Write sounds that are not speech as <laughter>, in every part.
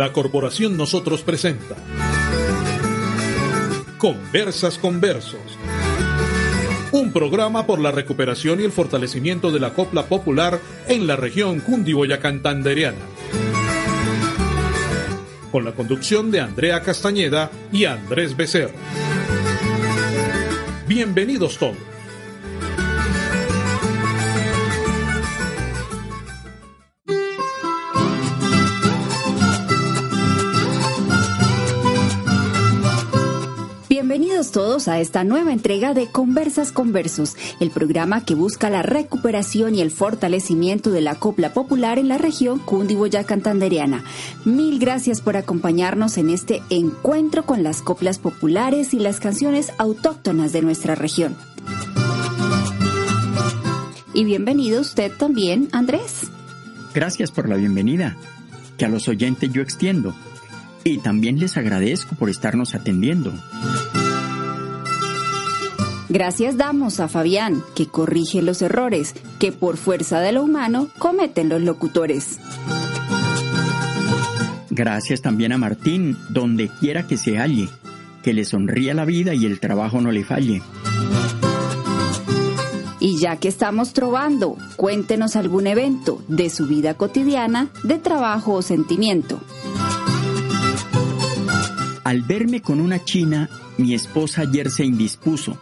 La Corporación Nosotros presenta Conversas con Versos. Un programa por la recuperación y el fortalecimiento de la copla popular en la región cundiboyacantandereana. Con la conducción de Andrea Castañeda y Andrés Becerra. Bienvenidos todos. Todos a esta nueva entrega de Conversas con Versos, el programa que busca la recuperación y el fortalecimiento de la copla popular en la región cundiboyacantandereana. Mil gracias por acompañarnos en este encuentro con las coplas populares y las canciones autóctonas de nuestra región. Y bienvenido usted también, Andrés. Gracias por la bienvenida, que a los oyentes yo extiendo. Y también les agradezco por estarnos atendiendo. Gracias damos a Fabián, que corrige los errores que por fuerza de lo humano cometen los locutores. Gracias también a Martín, donde quiera que se halle, que le sonría la vida y el trabajo no le falle. Y ya que estamos trovando, cuéntenos algún evento de su vida cotidiana, de trabajo o sentimiento. Al verme con una china, mi esposa ayer se indispuso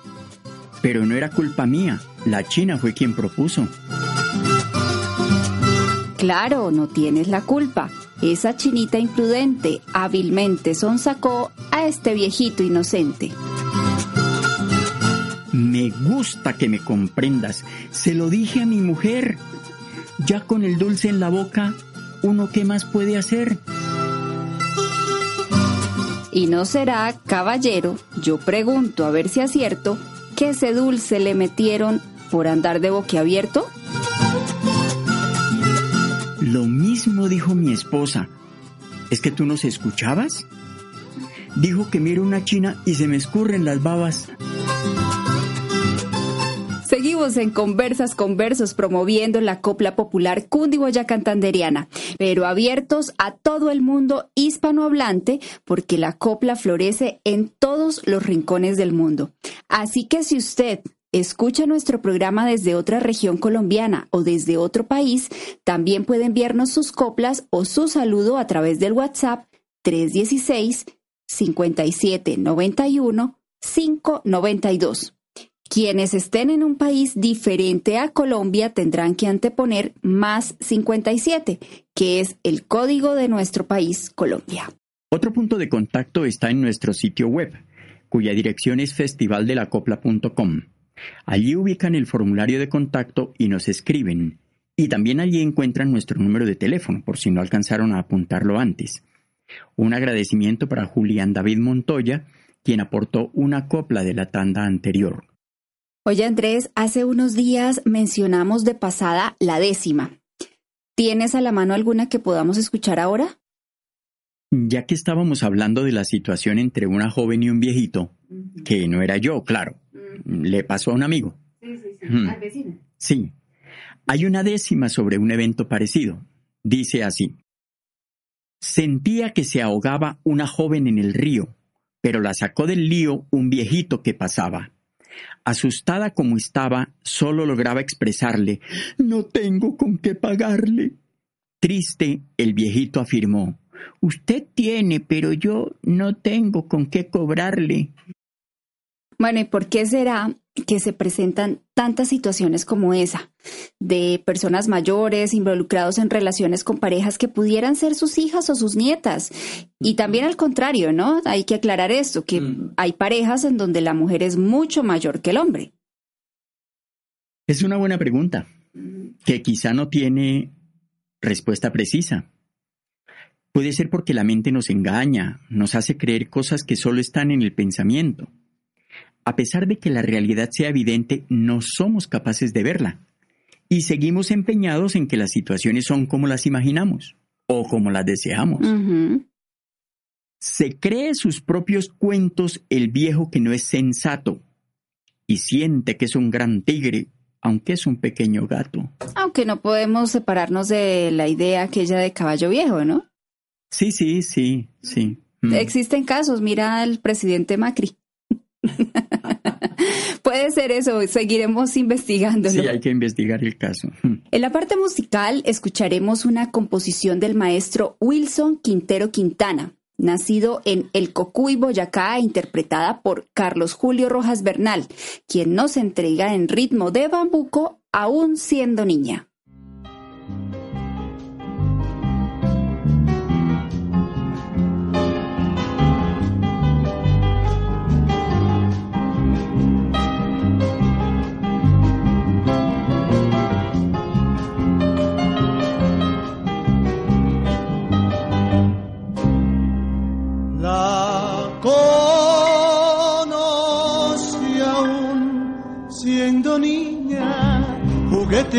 pero no era culpa mía, la China fue quien propuso. Claro, no tienes la culpa. Esa chinita imprudente hábilmente sonsacó a este viejito inocente. Me gusta que me comprendas. Se lo dije a mi mujer. Ya con el dulce en la boca, ¿uno qué más puede hacer? Y no será, caballero, yo pregunto a ver si acierto, ¿Qué ese dulce le metieron por andar de boquiabierto? Lo mismo dijo mi esposa. ¿Es que tú nos escuchabas? Dijo que miro una china y se me escurren las babas. En Conversas con Versos promoviendo la copla popular cundiboyacantanderiana, pero abiertos a todo el mundo hispanohablante porque la copla florece en todos los rincones del mundo. Así que si usted escucha nuestro programa desde otra región colombiana o desde otro país, también puede enviarnos sus coplas o su saludo a través del WhatsApp 316 5791 592. Quienes estén en un país diferente a Colombia tendrán que anteponer más 57, que es el código de nuestro país, Colombia. Otro punto de contacto está en nuestro sitio web, cuya dirección es festivaldelacopla.com. Allí ubican el formulario de contacto y nos escriben. Y también allí encuentran nuestro número de teléfono, por si no alcanzaron a apuntarlo antes. Un agradecimiento para Julián David Montoya, quien aportó una copla de la tanda anterior. Oye Andrés, hace unos días mencionamos de pasada la décima. ¿Tienes a la mano alguna que podamos escuchar ahora? Ya que estábamos hablando de la situación entre una joven y un viejito, que no era yo, claro, le pasó a un amigo. Sí, sí, sí. Al vecino. Sí. Hay una décima sobre un evento parecido. Dice así. Sentía que se ahogaba una joven en el río, pero la sacó del lío un viejito que pasaba. Asustada como estaba, solo lograba expresarle No tengo con qué pagarle. Triste, el viejito afirmó Usted tiene, pero yo no tengo con qué cobrarle. Bueno, ¿y por qué será que se presentan tantas situaciones como esa, de personas mayores involucrados en relaciones con parejas que pudieran ser sus hijas o sus nietas. Y también al contrario, ¿no? Hay que aclarar esto, que mm. hay parejas en donde la mujer es mucho mayor que el hombre. Es una buena pregunta. que quizá no tiene respuesta precisa. Puede ser porque la mente nos engaña, nos hace creer cosas que solo están en el pensamiento. A pesar de que la realidad sea evidente, no somos capaces de verla. Y seguimos empeñados en que las situaciones son como las imaginamos o como las deseamos. Se cree sus propios cuentos el viejo que no es sensato y siente que es un gran tigre, aunque es un pequeño gato. Aunque no podemos separarnos de la idea aquella de caballo viejo, ¿no? Sí, sí, sí, sí. Mm. Existen casos, mira al presidente Macri. <laughs> Puede ser eso, seguiremos investigándolo. Sí, hay que investigar el caso. <laughs> En la parte musical escucharemos una composición del maestro Wilson Quintero Quintana, nacido en El Cocuy, Boyacá, interpretada por Carlos Julio Rojas Bernal, quien nos entrega en ritmo de bambuco aún siendo niña.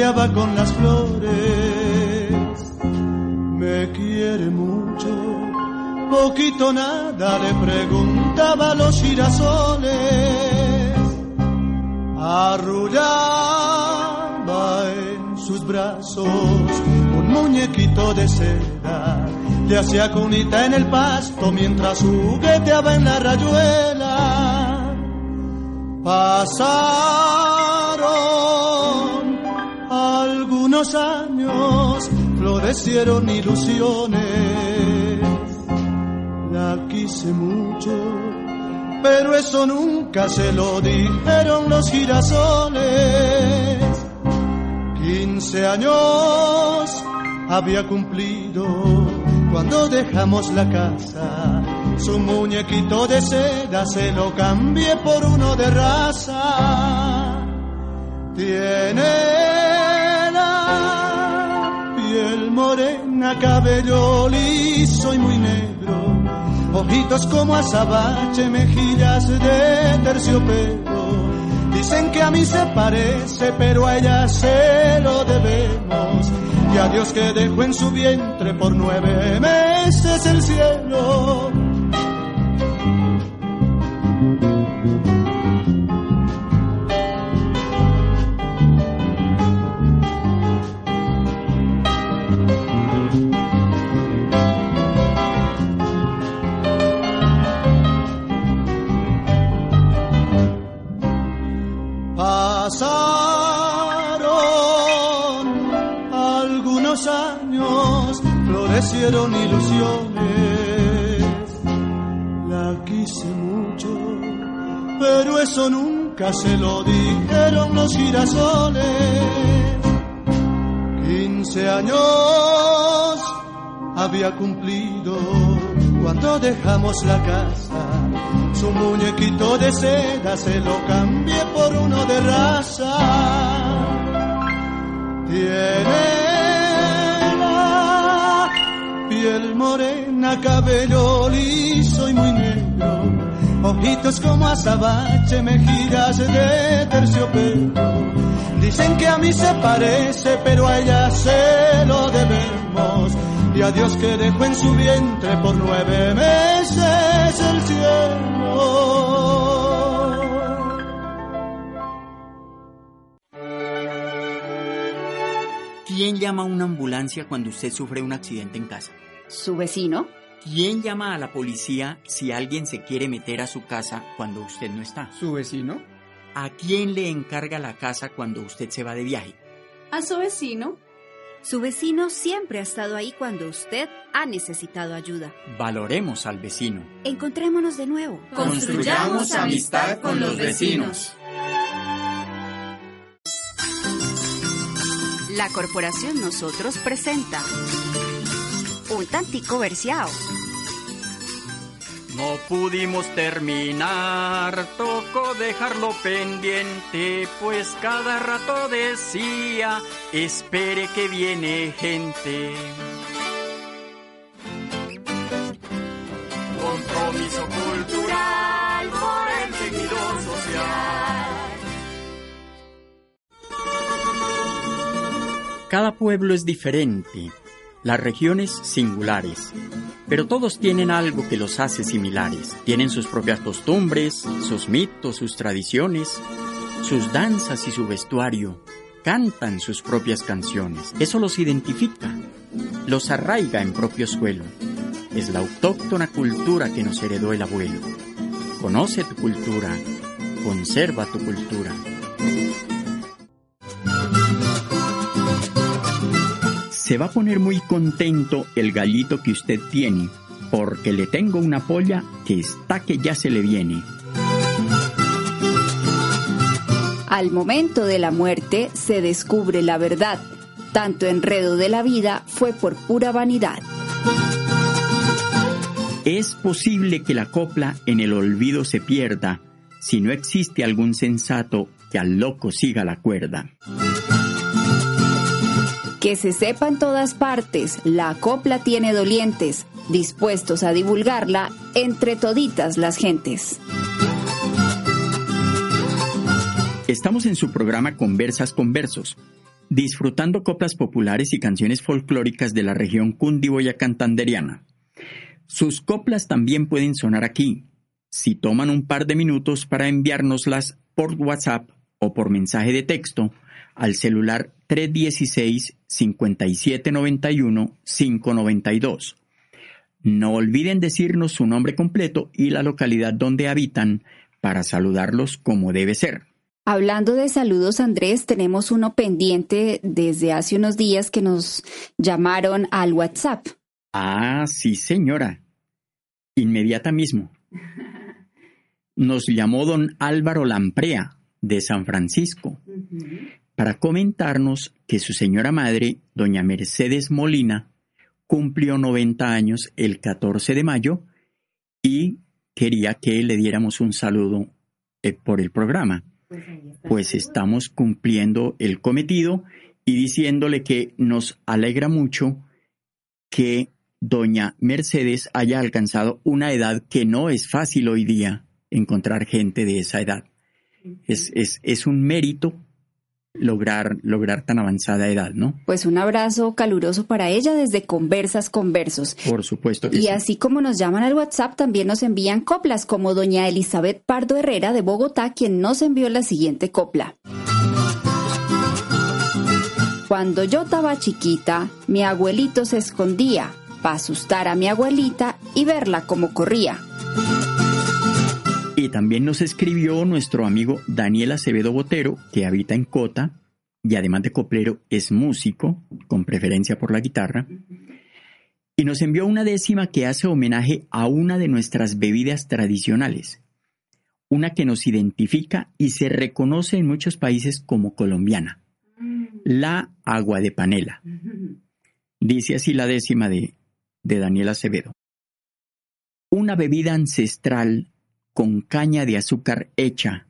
Con las flores. Me quiere mucho, poquito nada le preguntaba a los girasoles. Arrullaba en sus brazos un muñequito de seda. Le hacía cunita en el pasto mientras jugueteaba en la rayuela. Pasaron algunos años florecieron ilusiones. La quise mucho, pero eso nunca se lo dijeron los girasoles. Quince años había cumplido cuando dejamos la casa. Su muñequito de seda se lo cambié por uno de raza. Tiene piel morena, cabello liso y muy negro, ojitos como azabache, mejillas de terciopelo. Dicen que a mí se parece, pero a ella se lo debemos. Y a Dios que dejó en su vientre por nueve meses el cielo hicieron ilusiones. La quise mucho, pero eso nunca se lo dijeron los girasoles. Quince años había cumplido cuando dejamos la casa. Su muñequito de seda se lo cambié por uno de raza. Tiene piel morena, cabello liso y muy negro, ojitos como azabache, mejillas de terciopelo. Dicen que a mí se parece, pero a ella se lo debemos. Y a Dios que dejó en su vientre por nueve meses el cielo. ¿Quién llama a una ambulancia cuando usted sufre un accidente en casa? ¿Su vecino? ¿Quién llama a la policía si alguien se quiere meter a su casa cuando usted no está? ¿Su vecino? ¿A quién le encarga la casa cuando usted se va de viaje? A su vecino. Su vecino siempre ha estado ahí cuando usted ha necesitado ayuda. Valoremos al vecino. Encontrémonos de nuevo. Construyamos amistad con los vecinos. La Corporación Nosotros presenta tantico verseado. No pudimos terminar, tocó dejarlo pendiente, pues cada rato decía, espere que viene gente. Compromiso cultural por el tejido social. Cada pueblo es diferente, las regiones singulares, pero todos tienen algo que los hace similares. Tienen sus propias costumbres, sus mitos, sus tradiciones, sus danzas y su vestuario. Cantan sus propias canciones. Eso los identifica, los arraiga en propio suelo. Es la autóctona cultura que nos heredó el abuelo. Conoce tu cultura, conserva tu cultura. Se va a poner muy contento el gallito que usted tiene, porque le tengo una polla que está que ya se le viene. Al momento de la muerte se descubre la verdad. Tanto enredo de la vida fue por pura vanidad. Es posible que la copla en el olvido se pierda si no existe algún sensato que al loco siga la cuerda. Que se sepa en todas partes, la copla tiene dolientes, dispuestos a divulgarla entre toditas las gentes. Estamos en su programa Conversas con Versos, disfrutando coplas populares y canciones folclóricas de la región cundiboya-cantanderiana. Sus coplas también pueden sonar aquí, si toman un par de minutos para enviárnoslas por WhatsApp o por mensaje de texto al celular 316-5791-592. No olviden decirnos su nombre completo y la localidad donde habitan para saludarlos como debe ser. Hablando de saludos, Andrés, tenemos uno pendiente desde hace unos días que nos llamaron al WhatsApp. Ah, sí, señora. Inmediata mismo. <laughs> Nos llamó don Álvaro Lamprea, de San Francisco para comentarnos que su señora madre, doña Mercedes Molina, cumplió 90 años el 14 de mayo y quería que le diéramos un saludo eh, por el programa. Pues estamos cumpliendo el cometido y diciéndole que nos alegra mucho que doña Mercedes haya alcanzado una edad que no es fácil hoy día encontrar gente de esa edad. Es, es, es un mérito lograr, lograr tan avanzada edad, ¿no? Pues un abrazo caluroso para ella desde Conversas Conversos. Por supuesto. y así como nos llaman al WhatsApp, también nos envían coplas, como doña Elizabeth Pardo Herrera de Bogotá, quien nos envió la siguiente copla. Cuando yo estaba chiquita, mi abuelito se escondía para asustar a mi abuelita y verla como corría. Y también nos escribió nuestro amigo Daniel Acevedo Botero, que habita en Cota y además de coplero es músico, con preferencia por la guitarra. Y nos envió una décima que hace homenaje a una de nuestras bebidas tradicionales, una que nos identifica y se reconoce en muchos países como colombiana, la agua de panela. Dice así la décima de, de Daniel Acevedo. Una bebida ancestral con caña de azúcar hecha,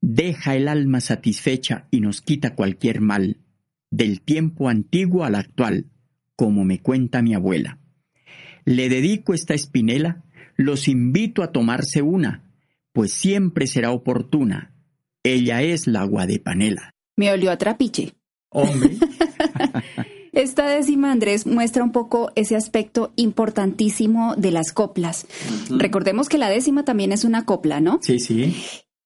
deja el alma satisfecha y nos quita cualquier mal, del tiempo antiguo al actual, como me cuenta mi abuela. Le dedico esta espinela, los invito a tomarse una, pues siempre será oportuna. Ella es la agua de panela. Me olió a trapiche. Hombre. <laughs> Esta décima, Andrés, muestra un poco ese aspecto importantísimo de las coplas. Recordemos que la décima también es una copla, ¿no? Sí, sí.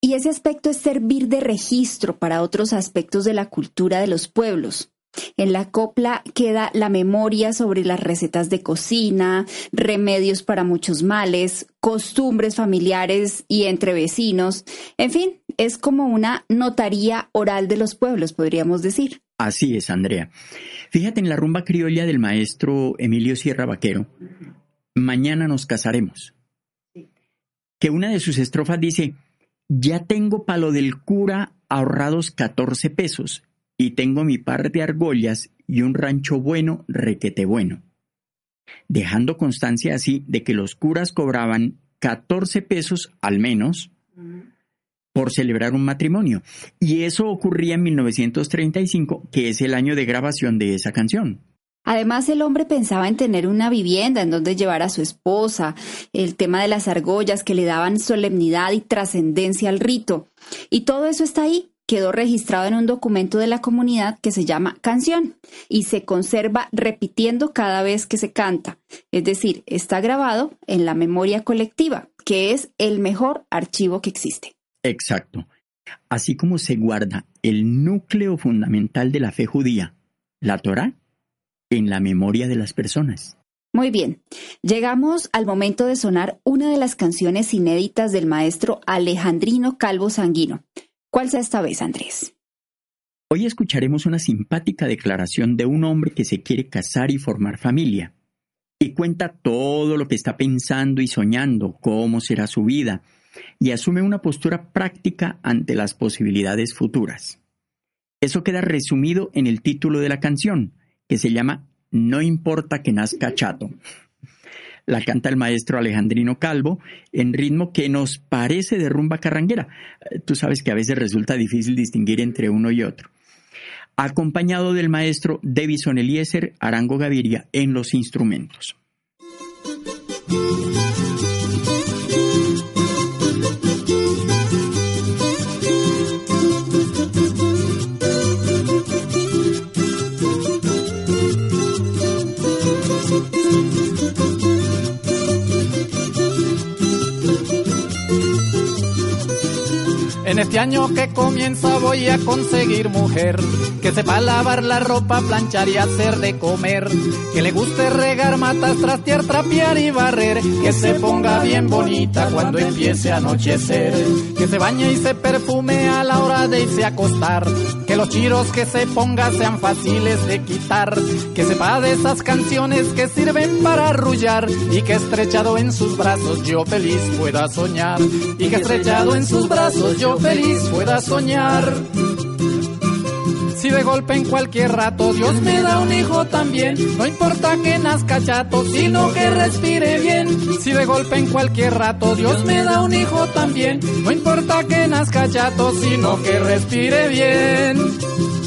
Y ese aspecto es servir de registro para otros aspectos de la cultura de los pueblos. En la copla queda la memoria sobre las recetas de cocina, remedios para muchos males, costumbres familiares y entre vecinos. En fin, es como una notaría oral de los pueblos, podríamos decir. Así es, Andrea. Fíjate en la rumba criolla del maestro Emilio Sierra Vaquero, mañana nos casaremos. Que una de sus estrofas dice, ya tengo palo del cura ahorrados 14 pesos y tengo mi par de argollas y un rancho bueno, requete bueno. Dejando constancia así de que los curas cobraban 14 pesos al menos por celebrar un matrimonio. Y eso ocurría en 1935, que es el año de grabación de esa canción. Además, el hombre pensaba en tener una vivienda en donde llevar a su esposa, el tema de las argollas que le daban solemnidad y trascendencia al rito. Y todo eso está ahí, quedó registrado en un documento de la comunidad que se llama canción y se conserva repitiendo cada vez que se canta. Es decir, está grabado en la memoria colectiva, que es el mejor archivo que existe. Exacto. Así como se guarda el núcleo fundamental de la fe judía, la Torá, en la memoria de las personas. Muy bien, llegamos al momento de sonar una de las canciones inéditas del maestro Alejandrino Calvo Sanguino. ¿Cuál sea esta vez, Andrés? Hoy escucharemos una simpática declaración de un hombre que se quiere casar y formar familia, y cuenta todo lo que está pensando y soñando, cómo será su vida, y asume una postura práctica ante las posibilidades futuras. Eso queda resumido en el título de la canción, que se llama No importa que nazca chato. La canta el maestro Alejandrino Calvo en ritmo que nos parece de rumba carranguera. Tú sabes que a veces resulta difícil distinguir entre uno y otro. Acompañado del maestro Davison Eliezer Arango Gaviria en los instrumentos. Este año que comienza voy a conseguir mujer que sepa lavar la ropa, planchar y hacer de comer, que le guste regar matas, trastear, trapear y barrer, que se ponga bien bonita cuando empiece a anochecer, que se bañe y se perfume a la hora de irse a acostar, que los chiros que se ponga sean fáciles de quitar, que sepa de esas canciones que sirven para arrullar y que estrechado en sus brazos yo feliz pueda soñar y que estrechado en sus brazos yo feliz pueda soñar. Si de golpe en cualquier rato Dios me da un hijo también, no importa que nazca chato, sino que respire bien. Si de golpe en cualquier rato Dios me da un hijo también, no importa que nazca chato, sino que respire bien.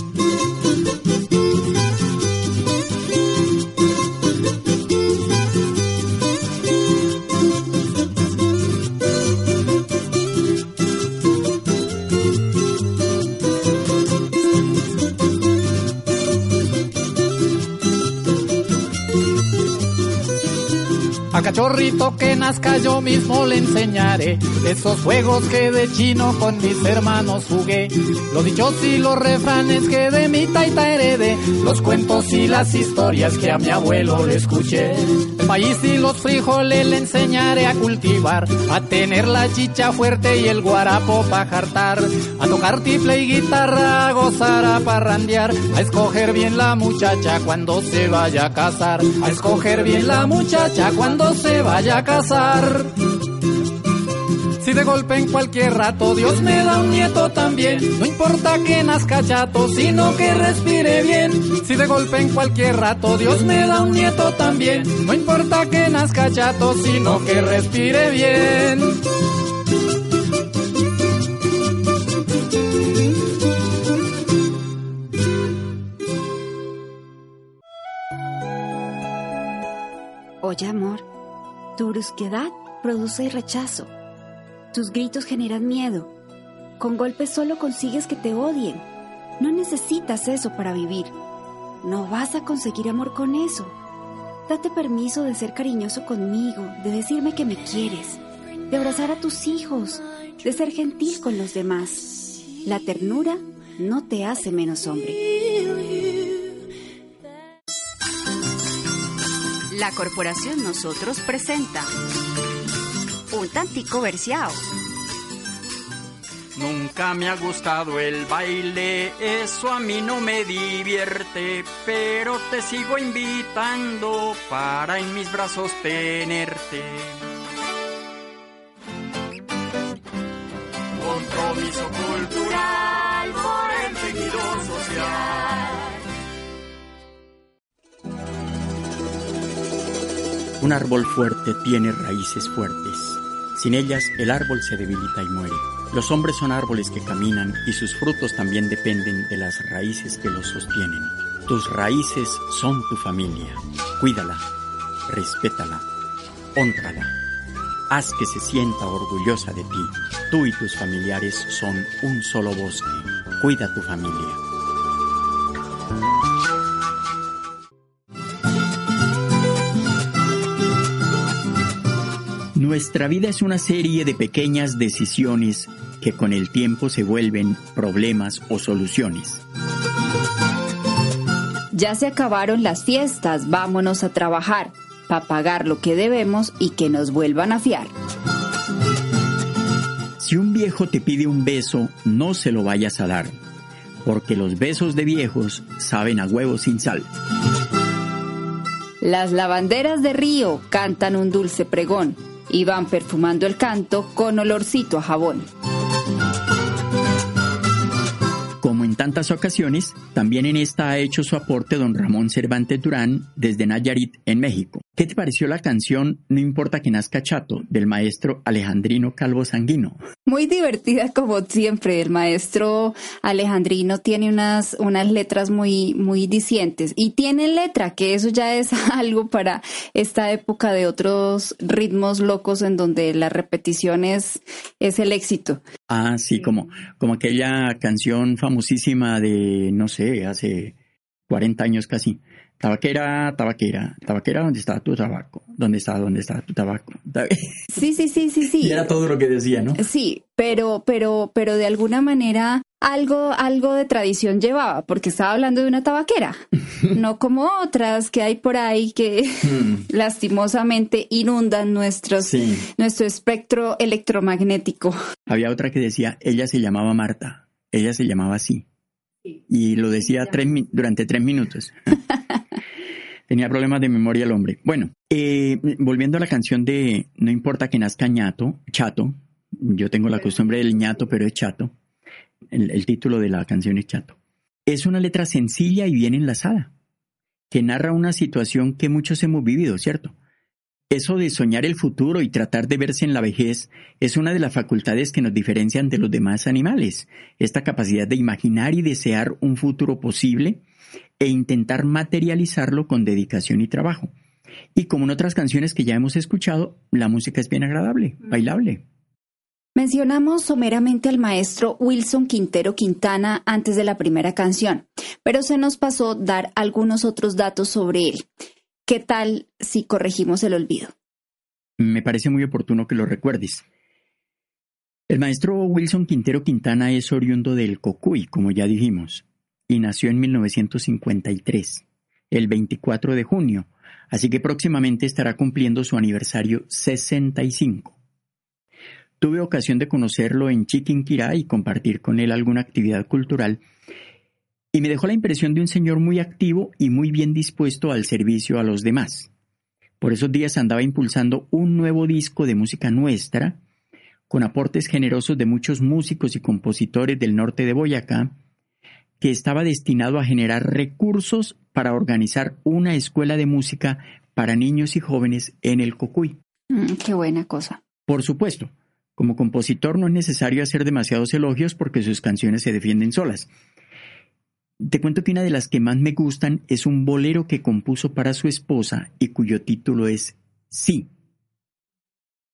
Cachorrito que nazca yo mismo le enseñaré esos juegos que de chino con mis hermanos jugué. Los dichos y los refranes que de mi taita heredé. Los cuentos y las historias que a mi abuelo le escuché. El maíz y los frijoles le enseñaré a cultivar. A tener la chicha fuerte y el guarapo pa' jartar. A tocar tifle y guitarra, a gozar, a parrandear. A escoger bien la muchacha cuando se vaya a casar. A escoger bien la muchacha se vaya a casar. Si de golpe en cualquier rato Dios me da un nieto también, no importa que nazca chato, sino que respire bien. Si de golpe en cualquier rato Dios me da un nieto también, no importa que nazca chato, sino que respire bien. Oye, amor. Tu brusquedad produce rechazo. Tus gritos generan miedo. Con golpes solo consigues que te odien. No necesitas eso para vivir. No vas a conseguir amor con eso. Date permiso de ser cariñoso conmigo, de decirme que me quieres, de abrazar a tus hijos, de ser gentil con los demás. La ternura no te hace menos hombre. La Corporación Nosotros presenta un tantico versiao. Nunca me ha gustado el baile, eso a mí no me divierte, pero te sigo invitando para en mis brazos tenerte. Un árbol fuerte tiene raíces fuertes. Sin ellas, el árbol se debilita y muere. Los hombres son árboles que caminan y sus frutos también dependen de las raíces que los sostienen. Tus raíces son tu familia. Cuídala, respétala, honrala. Haz que se sienta orgullosa de ti. Tú y tus familiares son un solo bosque. Cuida tu familia. Nuestra vida es una serie de pequeñas decisiones que con el tiempo se vuelven problemas o soluciones. Ya se acabaron las fiestas, vámonos a trabajar para pagar lo que debemos y que nos vuelvan a fiar. Si un viejo te pide un beso, no se lo vayas a dar, porque los besos de viejos saben a huevo sin sal. Las lavanderas de río cantan un dulce pregón y van perfumando el canto con olorcito a jabón. Tantas ocasiones, también en esta ha hecho su aporte don Ramón Cervantes Durán desde Nayarit, en México. ¿Qué te pareció la canción No importa que nazca chato del maestro Alejandrino Calvo Sanguino? Muy divertida como siempre. El maestro Alejandrino tiene unas, unas letras muy, muy dicientes y tiene letra, que eso ya es <laughs> algo para esta época de otros ritmos locos en donde la repetición es, es el éxito. Ah, sí, como, como aquella canción famosísima de, no sé, hace 40 años casi Tabaquera, tabaquera, tabaquera, ¿dónde está tu tabaco? ¿Dónde está, dónde está tu tabaco? <laughs> Sí, sí, sí, sí, sí. Y era todo lo que decía, ¿no? Sí, pero, pero, pero de alguna manera algo, algo de tradición llevaba, porque estaba hablando de una tabaquera, <laughs> no como otras que hay por ahí que mm. <laughs> lastimosamente inundan nuestros, nuestro espectro electromagnético. Había otra que decía, ella se llamaba Marta, ella se llamaba así. Y lo decía durante tres minutos. Tenía problemas de memoria el hombre. Bueno, eh, volviendo a la canción de No importa que nazca ñato, chato. Yo tengo la costumbre del ñato, pero es chato. El, el título de la canción es chato. Es una letra sencilla y bien enlazada, que narra una situación que muchos hemos vivido, ¿cierto? Eso de soñar el futuro y tratar de verse en la vejez es una de las facultades que nos diferencian de los demás animales. Esta capacidad de imaginar y desear un futuro posible e intentar materializarlo con dedicación y trabajo. Y como en otras canciones que ya hemos escuchado, la música es bien agradable, bailable. Mencionamos someramente al maestro Wilson Quintero Quintana antes de la primera canción, pero se nos pasó dar algunos otros datos sobre él. ¿Qué tal si corregimos el olvido? Me parece muy oportuno que lo recuerdes. El maestro Wilson Quintero Quintana es oriundo del Cocuy, como ya dijimos, y nació en 1953, el 24 de junio, así que próximamente estará cumpliendo su aniversario 65. Tuve ocasión de conocerlo en Chiquinquirá y compartir con él alguna actividad cultural y me dejó la impresión de un señor muy activo y muy bien dispuesto al servicio a los demás. Por esos días andaba impulsando un nuevo disco de música nuestra, con aportes generosos de muchos músicos y compositores del norte de Boyacá, que estaba destinado a generar recursos para organizar una escuela de música para niños y jóvenes en el Cocuy. Mm, qué buena cosa. Por supuesto, como compositor no es necesario hacer demasiados elogios porque sus canciones se defienden solas. Te cuento que una de las que más me gustan es un bolero que compuso para su esposa y cuyo título es Sí.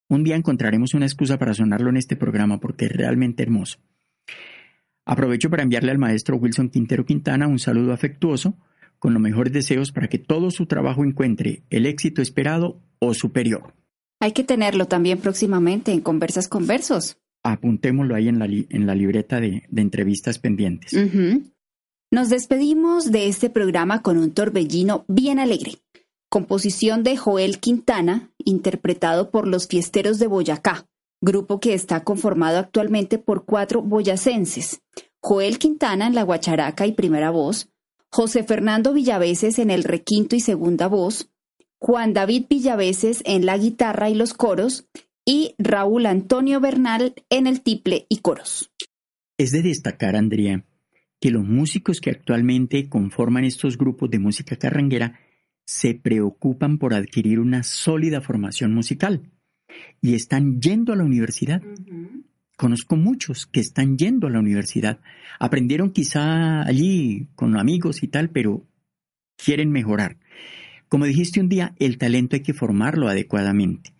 Un día encontraremos una excusa para sonarlo en este programa porque es realmente hermoso. Aprovecho para enviarle al maestro Wilson Quintero Quintana un saludo afectuoso con los mejores deseos para que todo su trabajo encuentre el éxito esperado o superior. Hay que tenerlo también próximamente en Conversas con Versos. Apuntémoslo ahí en la, en la libreta de, entrevistas pendientes. Nos despedimos de este programa con un torbellino bien alegre. Composición de Joel Quintana, interpretado por los Fiesteros de Boyacá, grupo que está conformado actualmente por cuatro boyacenses. Joel Quintana en la guacharaca y primera voz, José Fernando Villaveses en el requinto y segunda voz, Juan David Villaveses en la guitarra y los coros, y Raúl Antonio Bernal en el tiple y coros. Es de destacar, Andrea, que los músicos que actualmente conforman estos grupos de música carranguera se preocupan por adquirir una sólida formación musical. y están yendo a la universidad. Conozco muchos que están yendo a la universidad. Aprendieron quizá allí con amigos y tal, pero quieren mejorar. Como dijiste un día, el talento hay que formarlo adecuadamente.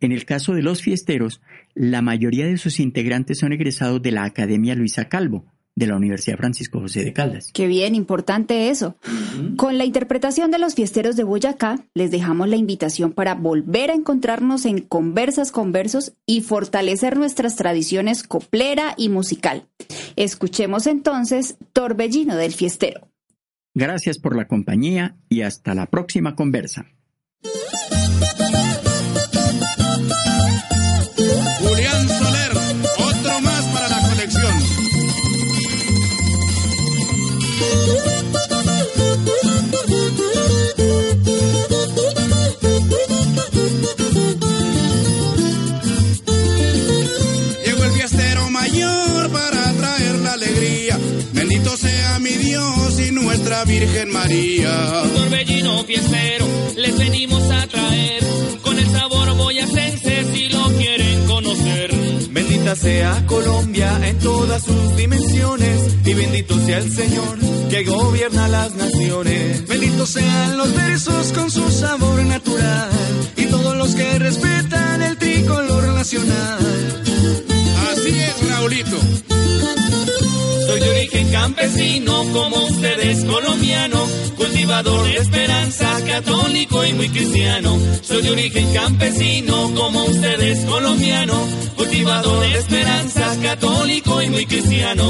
En el caso de los fiesteros, la mayoría de sus integrantes son egresados de la Academia Luisa Calvo, de la Universidad Francisco José de Caldas. Qué bien, importante eso. Con la interpretación de los fiesteros de Boyacá, les dejamos la invitación para volver a encontrarnos en Conversas Conversos y fortalecer nuestras tradiciones coplera y musical. Escuchemos entonces Torbellino del Fiestero. Gracias por la compañía y hasta la próxima conversa. Virgen María. Torbellino fiestero, les venimos a traer con el sabor boyacense si lo quieren conocer. Bendita sea Colombia en todas sus dimensiones y bendito sea el Señor que gobierna las naciones. Benditos sean los versos con su sabor natural y todos los que respetan el tricolor nacional. Así es, Raulito. Soy de origen campesino, como ustedes colombiano, cultivador de esperanza, católico y muy cristiano. Soy de origen campesino, como ustedes colombiano, cultivador de esperanza, católico y muy cristiano.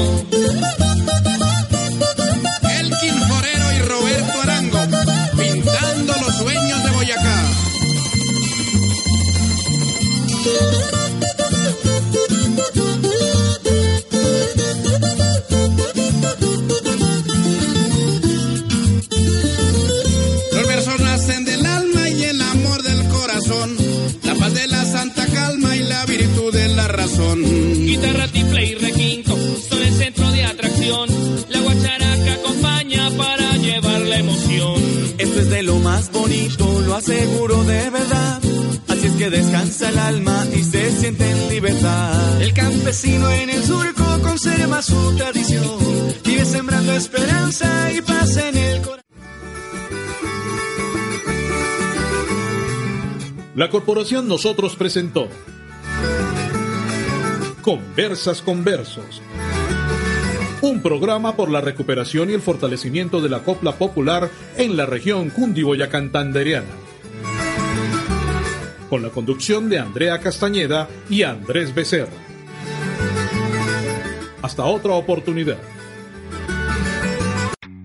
Corporación Nosotros presentó Conversas con Versos. Un programa por la recuperación y el fortalecimiento de la copla popular en la región cundiboyacantanderiana. Con la conducción de Andrea Castañeda y Andrés Becerra. Hasta otra oportunidad.